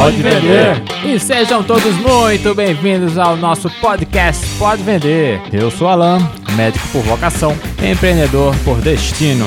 Pode Vender. E sejam todos muito bem-vindos ao nosso podcast Pode Vender. Eu sou Alan, médico por vocação, empreendedor por destino.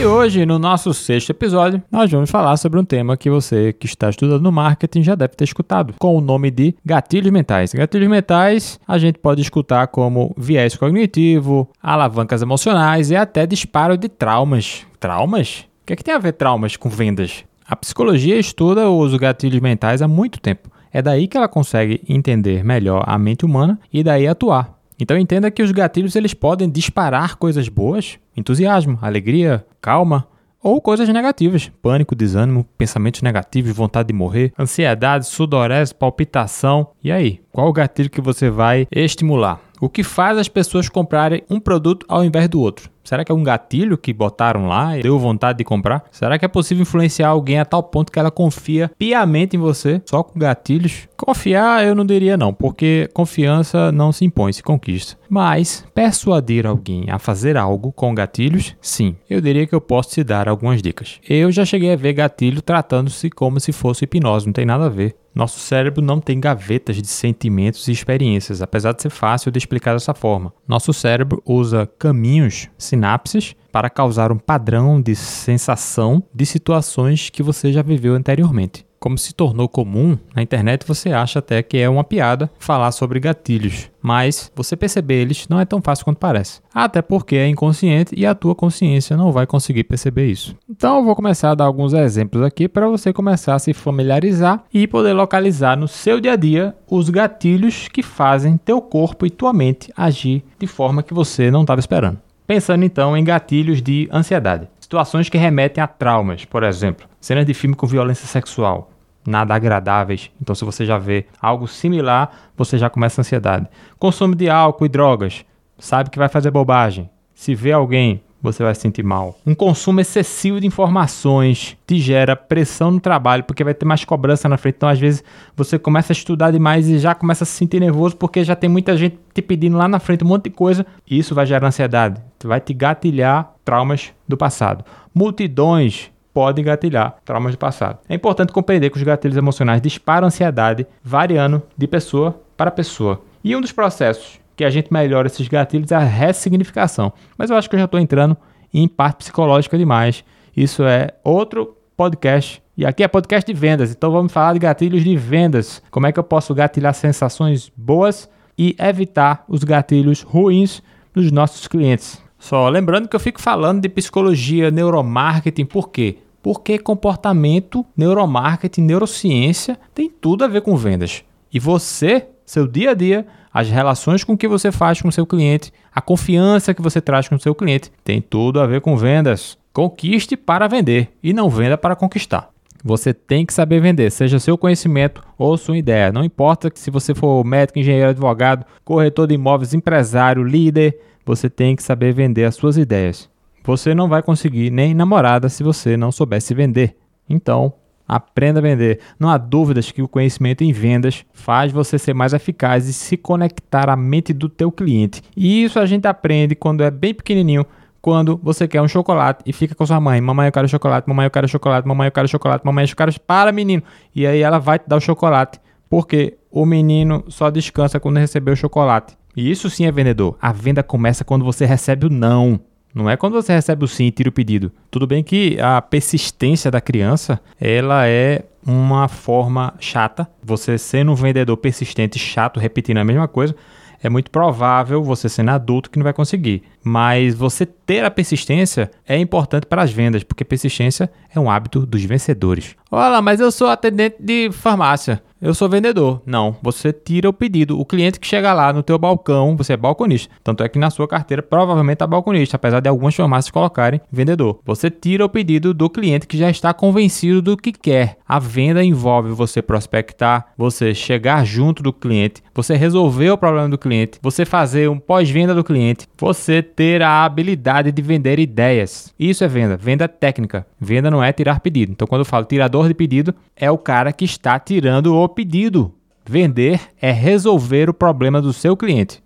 E hoje, no nosso sexto episódio, nós vamos falar sobre um tema que você que está estudando no marketing já deve ter escutado, com o nome de gatilhos mentais. Gatilhos mentais a gente pode escutar como viés cognitivo, alavancas emocionais e até disparo de traumas. Traumas? O que, é que tem a ver traumas com vendas? A psicologia estuda os gatilhos mentais há muito tempo. É daí que ela consegue entender melhor a mente humana e daí atuar. Então entenda que os gatilhos eles podem disparar coisas boas, entusiasmo, alegria, calma, ou coisas negativas, pânico, desânimo, pensamentos negativos, vontade de morrer, ansiedade, sudorese, palpitação. E aí, qual o gatilho que você vai estimular? O que faz as pessoas comprarem um produto ao invés do outro? Será que é um gatilho que botaram lá e deu vontade de comprar? Será que é possível influenciar alguém a tal ponto que ela confia piamente em você só com gatilhos? Confiar eu não diria não, porque confiança não se impõe, se conquista. Mas persuadir alguém a fazer algo com gatilhos, sim. Eu diria que eu posso te dar algumas dicas. Eu já cheguei a ver gatilho tratando-se como se fosse hipnose, não tem nada a ver. Nosso cérebro não tem gavetas de sentimentos e experiências, apesar de ser fácil de explicar dessa forma. Nosso cérebro usa caminhos, sinapses, para causar um padrão de sensação de situações que você já viveu anteriormente como se tornou comum, na internet você acha até que é uma piada falar sobre gatilhos, mas você perceber eles não é tão fácil quanto parece. Até porque é inconsciente e a tua consciência não vai conseguir perceber isso. Então eu vou começar a dar alguns exemplos aqui para você começar a se familiarizar e poder localizar no seu dia a dia os gatilhos que fazem teu corpo e tua mente agir de forma que você não estava esperando. Pensando então em gatilhos de ansiedade. Situações que remetem a traumas, por exemplo, cenas de filme com violência sexual, nada agradáveis. Então, se você já vê algo similar, você já começa a ansiedade. Consumo de álcool e drogas, sabe que vai fazer bobagem. Se vê alguém você vai se sentir mal. Um consumo excessivo de informações te gera pressão no trabalho, porque vai ter mais cobrança na frente. Então, às vezes, você começa a estudar demais e já começa a se sentir nervoso, porque já tem muita gente te pedindo lá na frente um monte de coisa. E isso vai gerar ansiedade. Vai te gatilhar traumas do passado. Multidões podem gatilhar traumas do passado. É importante compreender que os gatilhos emocionais disparam ansiedade, variando de pessoa para pessoa. E um dos processos que a gente melhora esses gatilhos a ressignificação. Mas eu acho que eu já estou entrando em parte psicológica demais. Isso é outro podcast. E aqui é podcast de vendas, então vamos falar de gatilhos de vendas. Como é que eu posso gatilhar sensações boas e evitar os gatilhos ruins dos nossos clientes. Só lembrando que eu fico falando de psicologia, neuromarketing, por quê? Porque comportamento, neuromarketing, neurociência tem tudo a ver com vendas. E você, seu dia a dia, as relações com que você faz com o seu cliente, a confiança que você traz com o seu cliente, tem tudo a ver com vendas. Conquiste para vender e não venda para conquistar. Você tem que saber vender, seja seu conhecimento ou sua ideia. Não importa se você for médico, engenheiro, advogado, corretor de imóveis, empresário, líder, você tem que saber vender as suas ideias. Você não vai conseguir nem namorada se você não soubesse vender. Então, Aprenda a vender. Não há dúvidas que o conhecimento em vendas faz você ser mais eficaz e se conectar à mente do teu cliente. E isso a gente aprende quando é bem pequenininho, quando você quer um chocolate e fica com sua mãe, mamãe eu quero chocolate, mamãe eu quero chocolate, mamãe eu quero chocolate, mamãe eu quero para menino. E aí ela vai te dar o chocolate, porque o menino só descansa quando receber o chocolate. E isso sim é vendedor. A venda começa quando você recebe o não. Não é quando você recebe o sim e tira o pedido. Tudo bem que a persistência da criança, ela é uma forma chata. Você sendo um vendedor persistente, chato, repetindo a mesma coisa, é muito provável você sendo adulto que não vai conseguir. Mas você ter a persistência é importante para as vendas, porque persistência é um hábito dos vencedores. Olha, mas eu sou atendente de farmácia eu sou vendedor. Não, você tira o pedido. O cliente que chega lá no teu balcão, você é balconista. Tanto é que na sua carteira provavelmente tá balconista, apesar de algumas farmácias colocarem vendedor. Você tira o pedido do cliente que já está convencido do que quer. A venda envolve você prospectar, você chegar junto do cliente, você resolver o problema do cliente, você fazer um pós-venda do cliente, você ter a habilidade de vender ideias. Isso é venda, venda técnica. Venda não é tirar pedido. Então quando eu falo tirador de pedido, é o cara que está tirando o pedido. Vender é resolver o problema do seu cliente.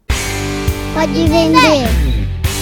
Pode vender.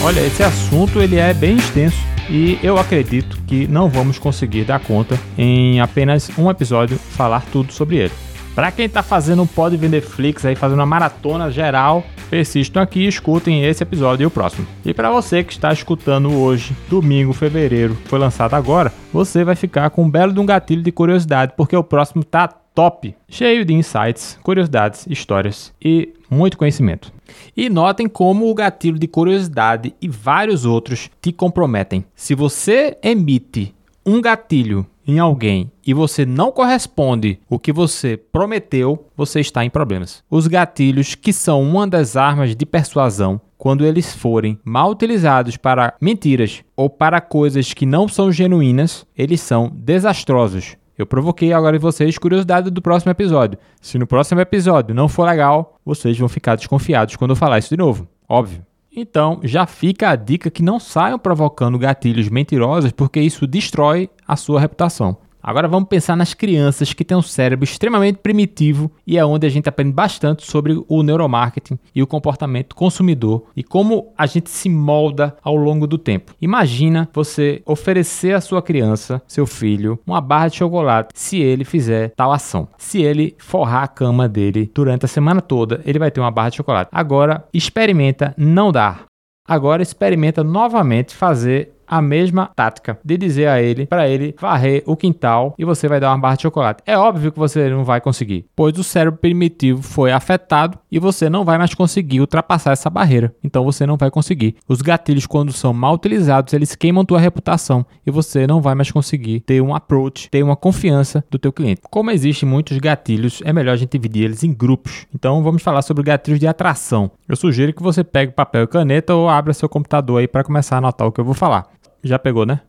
Olha, esse assunto ele é bem extenso. e eu acredito que não vamos conseguir dar conta em apenas um episódio falar tudo sobre ele. Para quem está fazendo um Pode Vender Flix aí, fazendo uma maratona geral, persistam aqui e escutem esse episódio e o próximo. E para você que está escutando hoje, domingo, fevereiro, foi lançado agora, você vai ficar com um belo de um gatilho de curiosidade, porque o próximo tá top, cheio de insights, curiosidades, histórias e muito conhecimento. E notem como o gatilho de curiosidade e vários outros te comprometem. Se você emite um gatilho em alguém e você não corresponde o que você prometeu, você está em problemas. Os gatilhos, que são uma das armas de persuasão, quando eles forem mal utilizados para mentiras ou para coisas que não são genuínas, eles são desastrosos. Eu provoquei agora em vocês curiosidade do próximo episódio. Se no próximo episódio não for legal, vocês vão ficar desconfiados quando eu falar isso de novo. Óbvio. Então, já fica a dica que não saiam provocando gatilhos mentirosos, porque isso destrói a sua reputação. Agora vamos pensar nas crianças que têm um cérebro extremamente primitivo e é onde a gente aprende bastante sobre o neuromarketing e o comportamento consumidor e como a gente se molda ao longo do tempo. Imagina você oferecer à sua criança, seu filho, uma barra de chocolate se ele fizer tal ação. Se ele forrar a cama dele durante a semana toda, ele vai ter uma barra de chocolate. Agora experimenta não dar. Agora experimenta novamente fazer a mesma tática de dizer a ele para ele varrer o quintal e você vai dar uma barra de chocolate. É óbvio que você não vai conseguir, pois o cérebro primitivo foi afetado e você não vai mais conseguir ultrapassar essa barreira. Então você não vai conseguir. Os gatilhos quando são mal utilizados, eles queimam tua reputação e você não vai mais conseguir ter um approach, ter uma confiança do teu cliente. Como existem muitos gatilhos, é melhor a gente dividir eles em grupos. Então vamos falar sobre gatilhos de atração. Eu sugiro que você pegue papel e caneta ou abra seu computador aí para começar a anotar o que eu vou falar. Já pegou, né?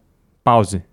Pause.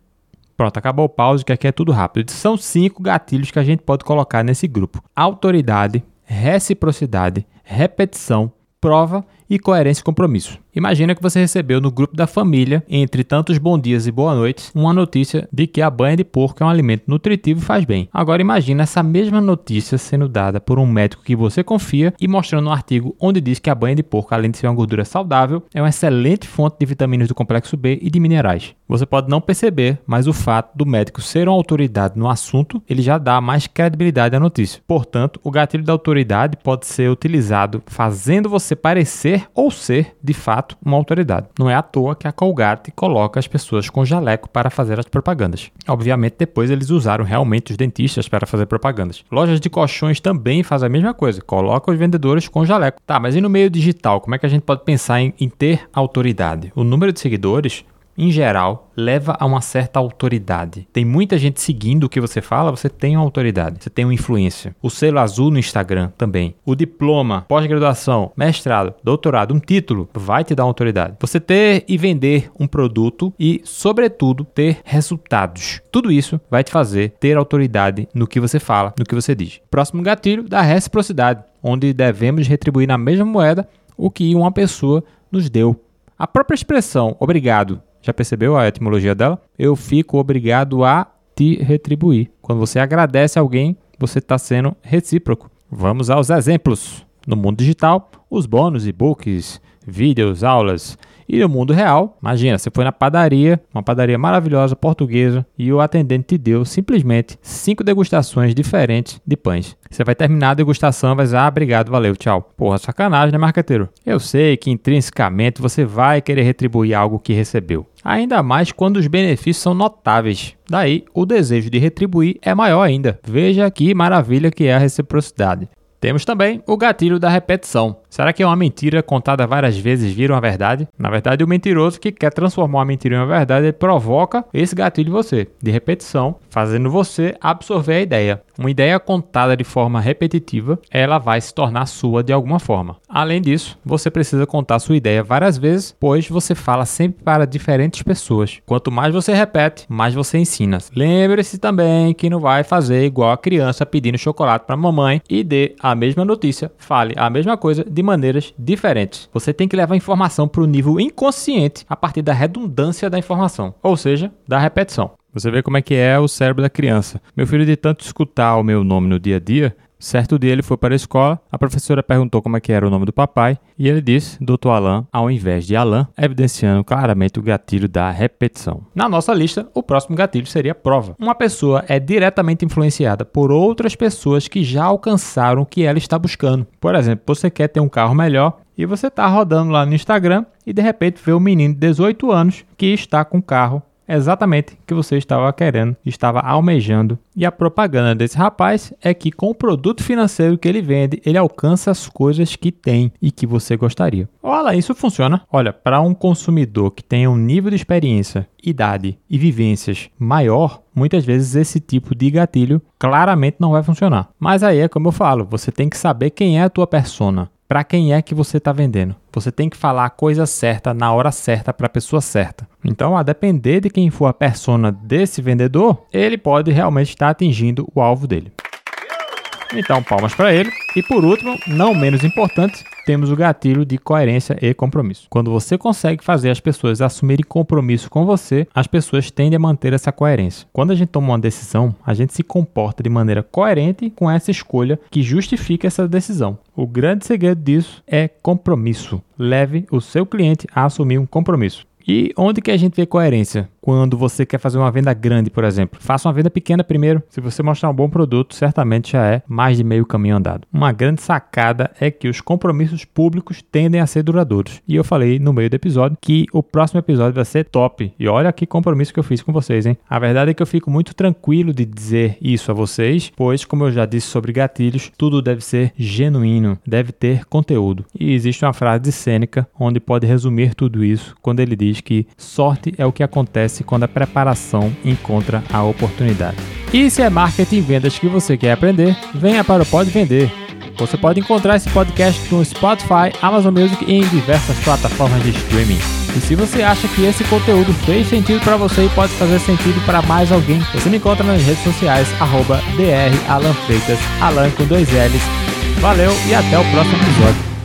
Pronto, acabou o pause, que aqui é tudo rápido. São cinco gatilhos que a gente pode colocar nesse grupo: autoridade, reciprocidade, repetição, prova e coerência e compromisso. Imagina que você recebeu no grupo da família, entre tantos bons dias e boa noites, uma notícia de que a banha de porco é um alimento nutritivo e faz bem. Agora imagina essa mesma notícia sendo dada por um médico que você confia e mostrando um artigo onde diz que a banha de porco, além de ser uma gordura saudável, é uma excelente fonte de vitaminas do complexo B e de minerais. Você pode não perceber, mas o fato do médico ser uma autoridade no assunto, ele já dá mais credibilidade à notícia. Portanto, o gatilho da autoridade pode ser utilizado fazendo você parecer ou ser, de fato, uma autoridade. Não é à toa que a Colgate coloca as pessoas com jaleco para fazer as propagandas. Obviamente, depois eles usaram realmente os dentistas para fazer propagandas. Lojas de colchões também fazem a mesma coisa, colocam os vendedores com jaleco. Tá, mas e no meio digital, como é que a gente pode pensar em, em ter autoridade? O número de seguidores em geral, leva a uma certa autoridade. Tem muita gente seguindo o que você fala, você tem uma autoridade, você tem uma influência. O selo azul no Instagram também. O diploma, pós-graduação, mestrado, doutorado, um título vai te dar uma autoridade. Você ter e vender um produto e, sobretudo, ter resultados. Tudo isso vai te fazer ter autoridade no que você fala, no que você diz. Próximo gatilho da reciprocidade, onde devemos retribuir na mesma moeda o que uma pessoa nos deu. A própria expressão obrigado já percebeu a etimologia dela? Eu fico obrigado a te retribuir. Quando você agradece alguém, você está sendo recíproco. Vamos aos exemplos. No mundo digital, os bônus, e-books, vídeos, aulas, e no mundo real, imagina, você foi na padaria, uma padaria maravilhosa portuguesa, e o atendente te deu simplesmente cinco degustações diferentes de pães. Você vai terminar a degustação vai dizer, ah, obrigado, valeu, tchau. Porra, sacanagem, né, marqueteiro? Eu sei que intrinsecamente você vai querer retribuir algo que recebeu. Ainda mais quando os benefícios são notáveis. Daí, o desejo de retribuir é maior ainda. Veja que maravilha que é a reciprocidade. Temos também o gatilho da repetição. Será que é uma mentira contada várias vezes vira uma verdade? Na verdade, o mentiroso que quer transformar uma mentira em uma verdade, ele provoca esse gatilho em você, de repetição, fazendo você absorver a ideia. Uma ideia contada de forma repetitiva, ela vai se tornar sua de alguma forma. Além disso, você precisa contar sua ideia várias vezes, pois você fala sempre para diferentes pessoas. Quanto mais você repete, mais você ensina. Lembre-se também que não vai fazer igual a criança pedindo chocolate para mamãe e dê a mesma notícia, fale a mesma coisa de maneiras diferentes. Você tem que levar a informação para o nível inconsciente a partir da redundância da informação, ou seja, da repetição. Você vê como é que é o cérebro da criança. Meu filho, de tanto escutar o meu nome no dia a dia, Certo dia ele foi para a escola, a professora perguntou como é que era o nome do papai e ele disse Dr. Alan ao invés de Alan, evidenciando claramente o gatilho da repetição. Na nossa lista, o próximo gatilho seria prova. Uma pessoa é diretamente influenciada por outras pessoas que já alcançaram o que ela está buscando. Por exemplo, você quer ter um carro melhor e você está rodando lá no Instagram e de repente vê um menino de 18 anos que está com carro exatamente que você estava querendo, estava almejando. E a propaganda desse rapaz é que com o produto financeiro que ele vende, ele alcança as coisas que tem e que você gostaria. Olha, isso funciona. Olha, para um consumidor que tem um nível de experiência, idade e vivências maior, muitas vezes esse tipo de gatilho claramente não vai funcionar. Mas aí é como eu falo, você tem que saber quem é a tua persona para quem é que você está vendendo. Você tem que falar a coisa certa na hora certa para a pessoa certa. Então, a depender de quem for a persona desse vendedor, ele pode realmente estar atingindo o alvo dele. Então, palmas para ele. E por último, não menos importante, temos o gatilho de coerência e compromisso. Quando você consegue fazer as pessoas assumirem compromisso com você, as pessoas tendem a manter essa coerência. Quando a gente toma uma decisão, a gente se comporta de maneira coerente com essa escolha que justifica essa decisão. O grande segredo disso é compromisso. Leve o seu cliente a assumir um compromisso. E onde que a gente vê coerência? Quando você quer fazer uma venda grande, por exemplo. Faça uma venda pequena primeiro. Se você mostrar um bom produto, certamente já é mais de meio caminho andado. Uma grande sacada é que os compromissos públicos tendem a ser duradouros. E eu falei no meio do episódio que o próximo episódio vai ser top. E olha que compromisso que eu fiz com vocês, hein? A verdade é que eu fico muito tranquilo de dizer isso a vocês, pois, como eu já disse sobre gatilhos, tudo deve ser genuíno, deve ter conteúdo. E existe uma frase de Sêneca onde pode resumir tudo isso quando ele diz que sorte é o que acontece acontece quando a preparação encontra a oportunidade. E se é marketing e vendas que você quer aprender, venha para o Pode Vender. Você pode encontrar esse podcast no Spotify, Amazon Music e em diversas plataformas de streaming. E se você acha que esse conteúdo fez sentido para você e pode fazer sentido para mais alguém, você me encontra nas redes sociais, arroba Alan com dois L's. Valeu e até o próximo episódio.